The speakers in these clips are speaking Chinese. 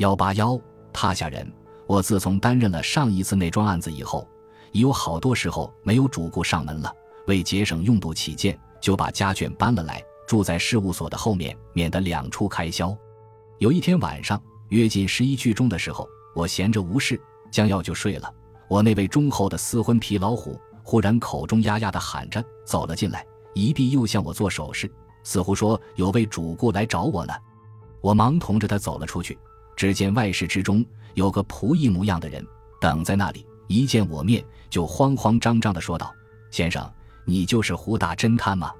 幺八幺，踏下人。我自从担任了上一次那桩案子以后，已有好多时候没有主顾上门了。为节省用度起见，就把家眷搬了来，住在事务所的后面，免得两处开销。有一天晚上，约近十一句钟的时候，我闲着无事，将要就睡了。我那位忠厚的私婚皮老虎忽然口中呀呀的喊着走了进来，一臂又向我做手势，似乎说有位主顾来找我呢。我忙同着他走了出去。只见外室之中有个仆役模样的人等在那里，一见我面就慌慌张张的说道：“先生，你就是胡大侦探吗？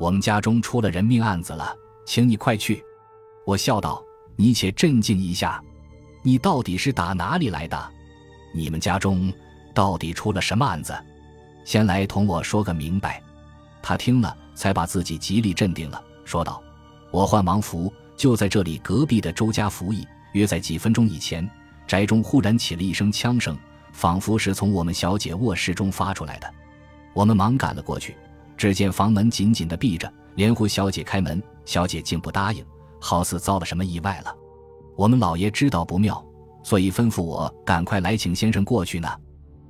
我们家中出了人命案子了，请你快去。”我笑道：“你且镇静一下，你到底是打哪里来的？你们家中到底出了什么案子？先来同我说个明白。”他听了，才把自己极力镇定了，说道：“我唤王福，就在这里隔壁的周家服役。”约在几分钟以前，宅中忽然起了一声枪声，仿佛是从我们小姐卧室中发出来的。我们忙赶了过去，只见房门紧紧地闭着，连呼小姐开门，小姐竟不答应，好似遭了什么意外了。我们老爷知道不妙，所以吩咐我赶快来请先生过去呢。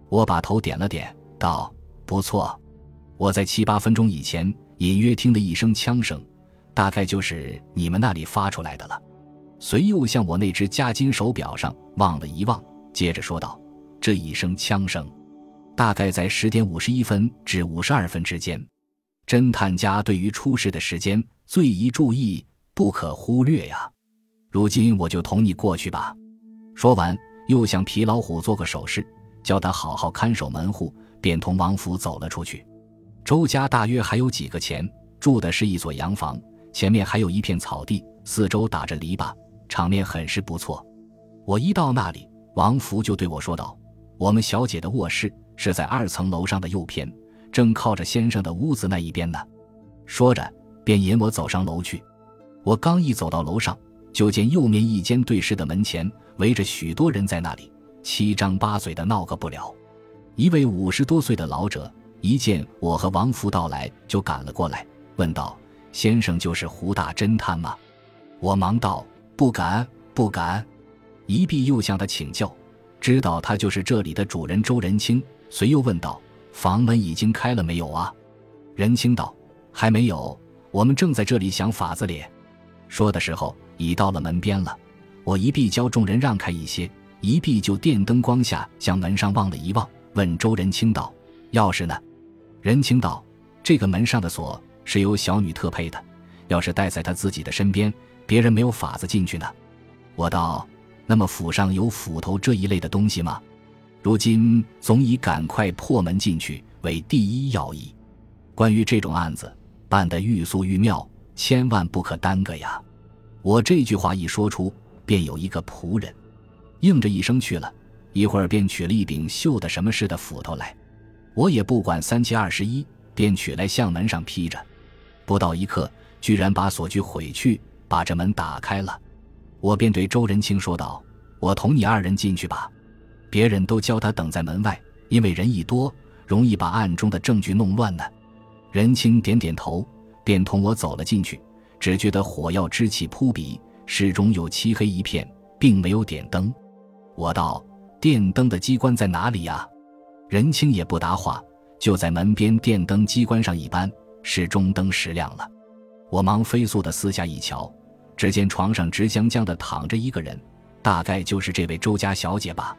我把头点了点，道：“不错，我在七八分钟以前隐约听了一声枪声，大概就是你们那里发出来的了。”随又向我那只夹金手表上望了一望，接着说道：“这一声枪声，大概在十点五十一分至五十二分之间。侦探家对于出事的时间最宜注意，不可忽略呀。如今我就同你过去吧。”说完，又向皮老虎做个手势，叫他好好看守门户，便同王府走了出去。周家大约还有几个钱，住的是一所洋房，前面还有一片草地，四周打着篱笆。场面很是不错，我一到那里，王福就对我说道：“我们小姐的卧室是在二层楼上的右偏，正靠着先生的屋子那一边呢。”说着，便引我走上楼去。我刚一走到楼上，就见右面一间对视的门前围着许多人，在那里七张八嘴的闹个不了。一位五十多岁的老者一见我和王福到来，就赶了过来，问道：“先生就是胡大侦探吗？”我忙道。不敢，不敢！一臂又向他请教，知道他就是这里的主人周仁清，随又问道：“房门已经开了没有啊？”仁清道：“还没有，我们正在这里想法子咧。”说的时候已到了门边了。我一臂教众人让开一些，一臂就电灯光下向门上望了一望，问周仁清道：“钥匙呢？”仁清道：“这个门上的锁是由小女特配的，钥匙带在她自己的身边。”别人没有法子进去呢，我道：“那么府上有斧头这一类的东西吗？如今总以赶快破门进去为第一要义。关于这种案子，办得愈速愈妙，千万不可耽搁呀！”我这句话一说出，便有一个仆人应着一声去了，一会儿便取了一柄锈的什么似的斧头来。我也不管三七二十一，便取来向门上劈着。不到一刻，居然把锁具毁去。把这门打开了，我便对周仁清说道：“我同你二人进去吧，别人都教他等在门外，因为人一多，容易把暗中的证据弄乱呢。”仁清点点头，便同我走了进去。只觉得火药之气扑鼻，室中有漆黑一片，并没有点灯。我道：“电灯的机关在哪里呀？”仁清也不答话，就在门边电灯机关上一扳，室中灯时亮了。我忙飞速的四下一瞧。只见床上直僵僵的躺着一个人，大概就是这位周家小姐吧。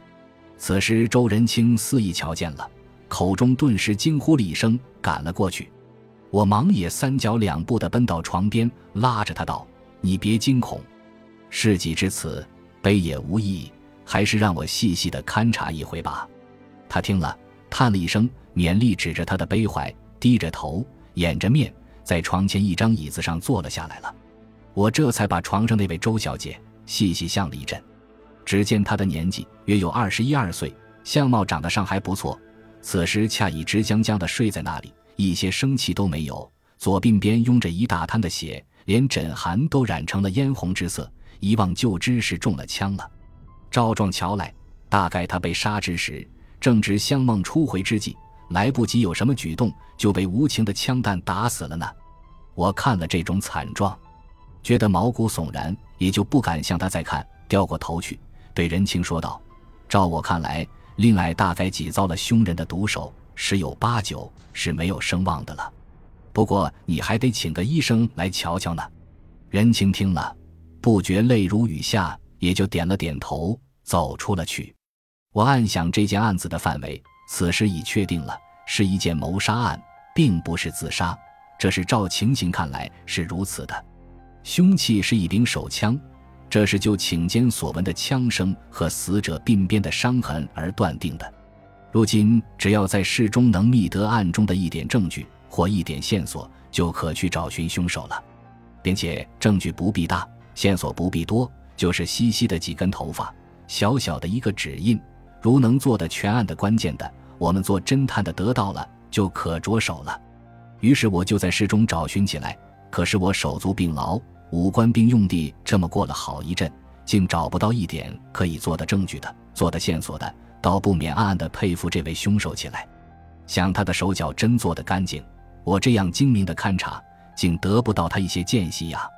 此时周仁清肆意瞧见了，口中顿时惊呼了一声，赶了过去。我忙也三脚两步的奔到床边，拉着他道：“你别惊恐，事已至此，悲也无益，还是让我细细的勘察一回吧。”他听了，叹了一声，勉力指着他的悲怀，低着头，掩着面，在床前一张椅子上坐了下来了。我这才把床上那位周小姐细细向了一阵，只见她的年纪约有二十一二岁，相貌长得尚还不错。此时恰已直僵僵地睡在那里，一些生气都没有。左鬓边拥着一大滩的血，连枕寒都染成了嫣红之色，一望就知是中了枪了。赵壮瞧来，大概他被杀之时正值香梦初回之际，来不及有什么举动，就被无情的枪弹打死了呢。我看了这种惨状。觉得毛骨悚然，也就不敢向他再看，掉过头去，对任清说道：“照我看来，令爱大概挤遭了凶人的毒手，十有八九是没有声望的了。不过你还得请个医生来瞧瞧呢。”任清听了，不觉泪如雨下，也就点了点头，走出了去。我暗想，这件案子的范围，此时已确定了，是一件谋杀案，并不是自杀。这是照情形看来是如此的。凶器是一柄手枪，这是就请间所闻的枪声和死者鬓边的伤痕而断定的。如今只要在事中能觅得案中的一点证据或一点线索，就可去找寻凶手了，并且证据不必大，线索不必多，就是稀稀的几根头发，小小的一个指印，如能做的全案的关键的，我们做侦探的得到了，就可着手了。于是我就在市中找寻起来，可是我手足并劳。五官兵用地这么过了好一阵，竟找不到一点可以做的证据的、做的线索的，倒不免暗暗的佩服这位凶手起来。想他的手脚真做得干净，我这样精明的勘察，竟得不到他一些间隙呀。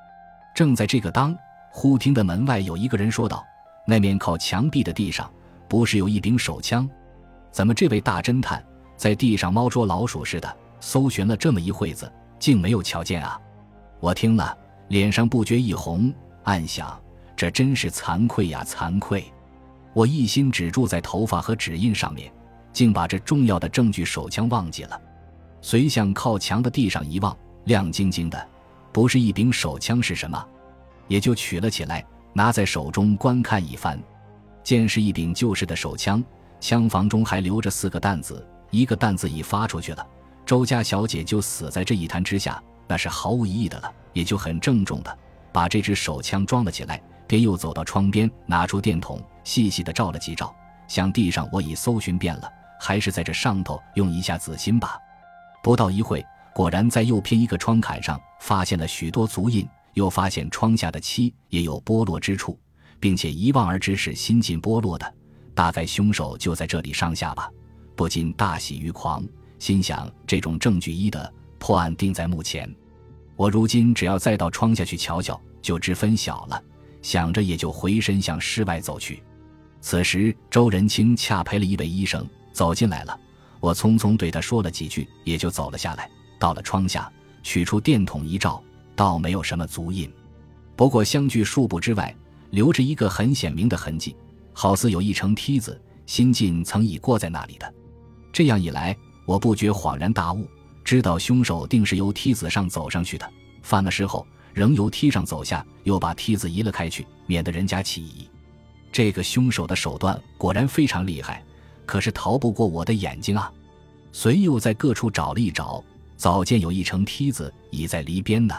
正在这个当，忽听得门外有一个人说道：“那面靠墙壁的地上，不是有一柄手枪？怎么这位大侦探在地上猫捉老鼠似的搜寻了这么一会子，竟没有瞧见啊？”我听了。脸上不觉一红，暗想：这真是惭愧呀，惭愧！我一心只住在头发和指印上面，竟把这重要的证据手枪忘记了。随向靠墙的地上一望，亮晶晶的，不是一柄手枪是什么？也就取了起来，拿在手中观看一番，见是一柄旧式的手枪，枪房中还留着四个弹子，一个弹子已发出去了。周家小姐就死在这一弹之下。那是毫无疑义的了，也就很郑重的把这支手枪装了起来，便又走到窗边，拿出电筒，细细的照了几照，想地上我已搜寻遍了，还是在这上头用一下子心吧。不到一会，果然在右偏一个窗槛上发现了许多足印，又发现窗下的漆也有剥落之处，并且一望而知是新近剥落的，大概凶手就在这里上下吧，不禁大喜于狂，心想这种证据一的。破案定在目前，我如今只要再到窗下去瞧瞧，就知分晓了。想着，也就回身向室外走去。此时，周仁清恰陪了一位医生走进来了。我匆匆对他说了几句，也就走了下来。到了窗下，取出电筒一照，倒没有什么足印，不过相距数步之外，留着一个很显明的痕迹，好似有一层梯子，新近曾已过在那里的。这样一来，我不觉恍然大悟。知道凶手定是由梯子上走上去的，犯了事后仍由梯上走下，又把梯子移了开去，免得人家起疑。这个凶手的手段果然非常厉害，可是逃不过我的眼睛啊！随又在各处找了一找，早见有一层梯子已在篱边呢。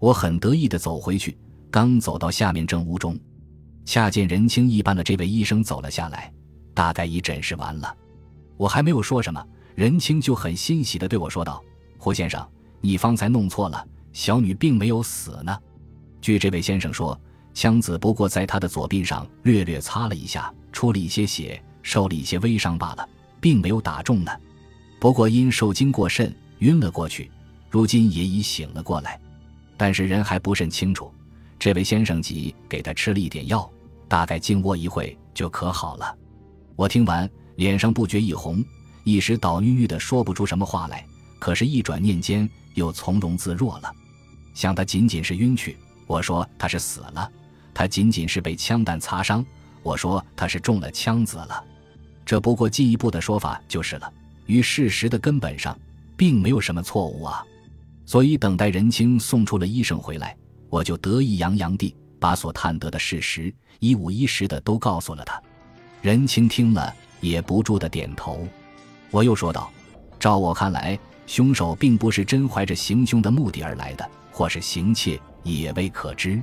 我很得意地走回去，刚走到下面正屋中，恰见人清一般的这位医生走了下来，大概已诊视完了。我还没有说什么。任清就很欣喜地对我说道：“胡先生，你方才弄错了，小女并没有死呢。据这位先生说，枪子不过在他的左臂上略略擦了一下，出了一些血，受了一些微伤罢了，并没有打中呢。不过因受惊过甚，晕了过去，如今也已醒了过来，但是人还不甚清楚。这位先生即给他吃了一点药，大概静卧一会就可好了。我听完，脸上不觉一红。”一时倒郁郁的说不出什么话来，可是，一转念间又从容自若了。想他仅仅是晕去，我说他是死了；他仅仅是被枪弹擦伤，我说他是中了枪子了。这不过进一步的说法就是了，于事实的根本上，并没有什么错误啊。所以等待任清送出了医生回来，我就得意洋洋地把所探得的事实一五一十的都告诉了他。任清听了，也不住的点头。我又说道：“照我看来，凶手并不是真怀着行凶的目的而来的，或是行窃也未可知。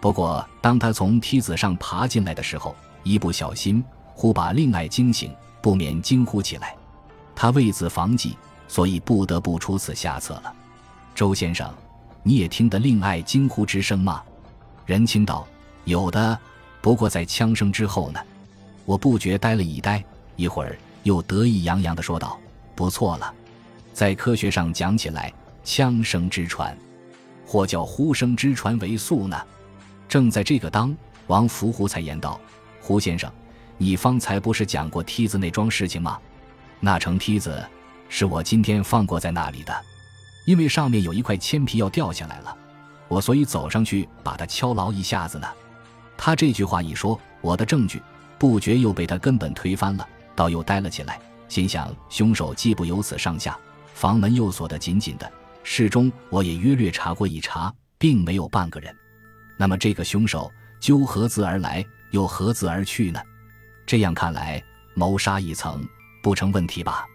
不过，当他从梯子上爬进来的时候，一不小心，忽把令爱惊醒，不免惊呼起来。他为自防己，所以不得不出此下策了。周先生，你也听得令爱惊呼之声吗？”任清道：“有的，不过在枪声之后呢。”我不觉呆了一呆，一会儿。又得意洋洋地说道：“不错了，在科学上讲起来，枪声之传，或叫呼声之传为速呢。正在这个当，王福胡才言道：“胡先生，你方才不是讲过梯子那桩事情吗？那层梯子是我今天放过在那里的，因为上面有一块铅皮要掉下来了，我所以走上去把它敲牢一下子呢。”他这句话一说，我的证据不觉又被他根本推翻了，倒又呆了起来，心想：凶手既不由此上下，房门又锁得紧紧的，室中我也约略查过一查，并没有半个人。那么这个凶手究何自而来，又何自而去呢？这样看来，谋杀一层不成问题吧？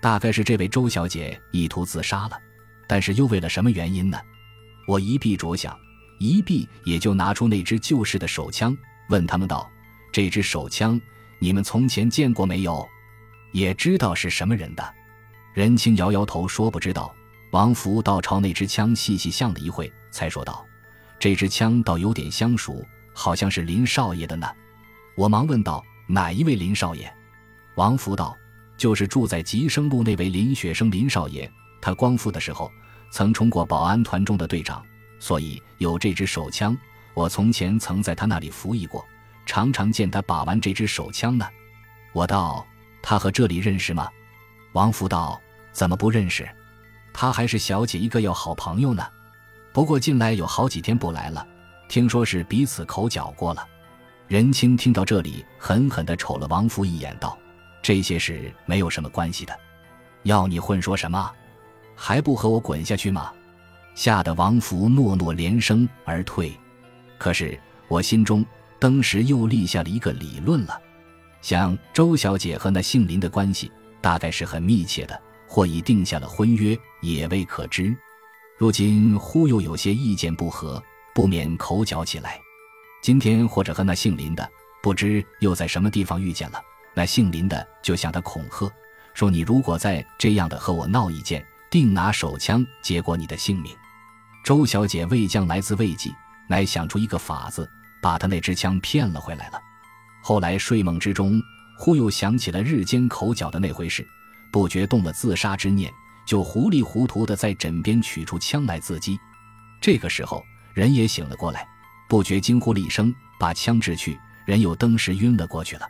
大概是这位周小姐意图自杀了，但是又为了什么原因呢？我一臂着想。一臂也就拿出那支旧式的手枪，问他们道：“这支手枪你们从前见过没有？也知道是什么人的？”任青摇摇头说：“不知道。”王福倒朝那支枪细细想了一会，才说道：“这支枪倒有点相熟，好像是林少爷的呢。”我忙问道：“哪一位林少爷？”王福道：“就是住在吉生路那位林雪生林少爷。他光复的时候，曾充过保安团中的队长。”所以有这支手枪，我从前曾在他那里服役过，常常见他把玩这支手枪呢。我道：“他和这里认识吗？”王福道：“怎么不认识？他还是小姐一个要好朋友呢。不过近来有好几天不来了，听说是彼此口角过了。”任清听到这里，狠狠地瞅了王福一眼，道：“这些事没有什么关系的，要你混说什么？还不和我滚下去吗？”吓得王福诺诺连声而退，可是我心中当时又立下了一个理论了，想周小姐和那姓林的关系大概是很密切的，或已定下了婚约，也未可知。如今忽又有些意见不合，不免口角起来。今天或者和那姓林的不知又在什么地方遇见了，那姓林的就向他恐吓，说你如果再这样的和我闹意见。定拿手枪结果你的性命。周小姐未将来自慰藉，乃想出一个法子，把他那支枪骗了回来了。后来睡梦之中，忽又想起了日间口角的那回事，不觉动了自杀之念，就糊里糊涂的在枕边取出枪来自击。这个时候人也醒了过来，不觉惊呼了一声，把枪掷去，人又登时晕了过去了。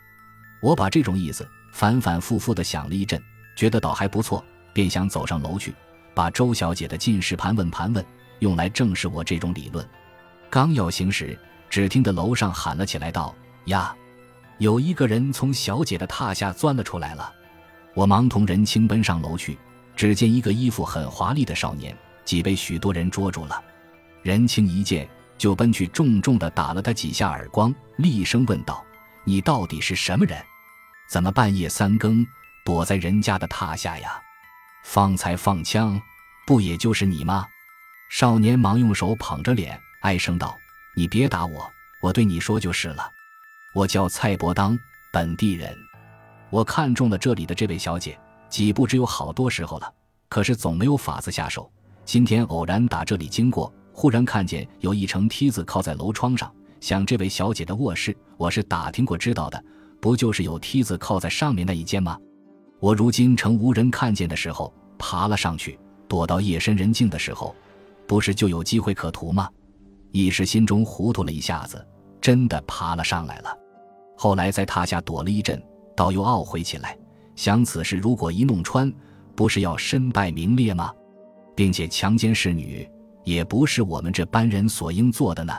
我把这种意思反反复复的想了一阵，觉得倒还不错。便想走上楼去，把周小姐的近视盘问盘问，用来证实我这种理论。刚要行时，只听得楼上喊了起来，道：“呀，有一个人从小姐的榻下钻了出来了！”我忙同人轻奔上楼去，只见一个衣服很华丽的少年，即被许多人捉住了。人轻一见，就奔去重重的打了他几下耳光，厉声问道：“你到底是什么人？怎么半夜三更躲在人家的榻下呀？”方才放枪，不也就是你吗？少年忙用手捧着脸，哀声道：“你别打我，我对你说就是了。我叫蔡伯当，本地人。我看中了这里的这位小姐，几步只有好多时候了，可是总没有法子下手。今天偶然打这里经过，忽然看见有一层梯子靠在楼窗上，想这位小姐的卧室，我是打听过知道的，不就是有梯子靠在上面那一间吗？”我如今趁无人看见的时候爬了上去，躲到夜深人静的时候，不是就有机会可图吗？一时心中糊涂了一下子，真的爬了上来了。后来在榻下躲了一阵，倒又懊悔起来，想此事如果一弄穿，不是要身败名裂吗？并且强奸侍女也不是我们这般人所应做的呢。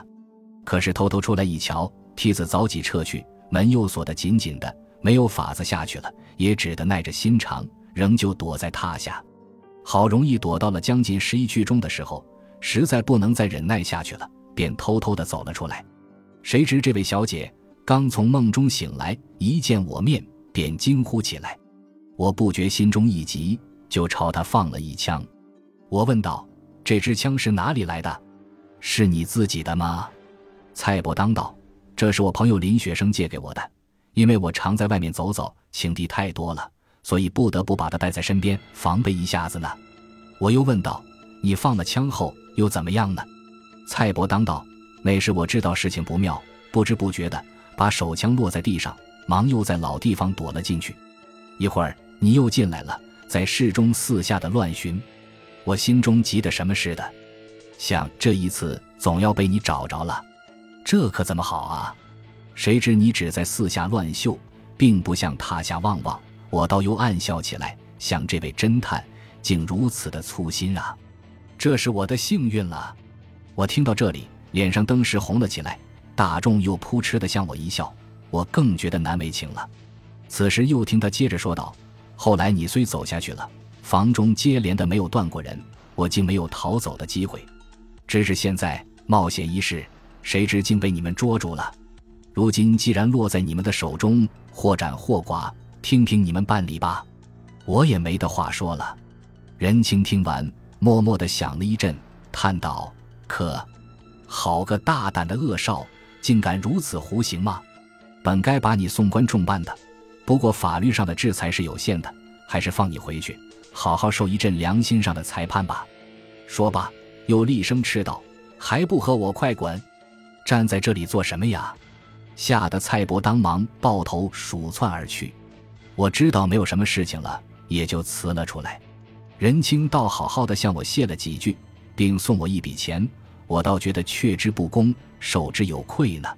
可是偷偷出来一瞧，梯子早已撤去，门又锁得紧紧的。没有法子下去了，也只得耐着心肠，仍旧躲在榻下。好容易躲到了将近十一句中的时候，实在不能再忍耐下去了，便偷偷的走了出来。谁知这位小姐刚从梦中醒来，一见我面，便惊呼起来。我不觉心中一急，就朝她放了一枪。我问道：“这支枪是哪里来的？是你自己的吗？”蔡伯当道：“这是我朋友林学生借给我的。”因为我常在外面走走，情敌太多了，所以不得不把他带在身边，防备一下子呢。我又问道：“你放了枪后又怎么样呢？”蔡伯当道：“那时我知道事情不妙，不知不觉的把手枪落在地上，忙又在老地方躲了进去。一会儿你又进来了，在室中四下的乱寻，我心中急得什么似的，想这一次总要被你找着了，这可怎么好啊？谁知你只在四下乱嗅，并不向榻下望望。我倒又暗笑起来，想这位侦探竟如此的粗心啊！这是我的幸运了。我听到这里，脸上登时红了起来。大众又扑哧的向我一笑，我更觉得难为情了。此时又听他接着说道：“后来你虽走下去了，房中接连的没有断过人，我竟没有逃走的机会。只是现在冒险一试，谁知竟被你们捉住了。如今既然落在你们的手中，或斩或剐，听凭你们办理吧。”我也没得话说了。任清听完，默默的想了一阵，叹道：“可，好个大胆的恶少！”竟敢如此胡行吗？本该把你送官重办的，不过法律上的制裁是有限的，还是放你回去，好好受一阵良心上的裁判吧。说罢，又厉声斥道：“还不和我快滚！站在这里做什么呀？”吓得蔡伯当忙抱头鼠窜而去。我知道没有什么事情了，也就辞了出来。任清倒好好的向我谢了几句，并送我一笔钱。我倒觉得却之不恭，受之有愧呢。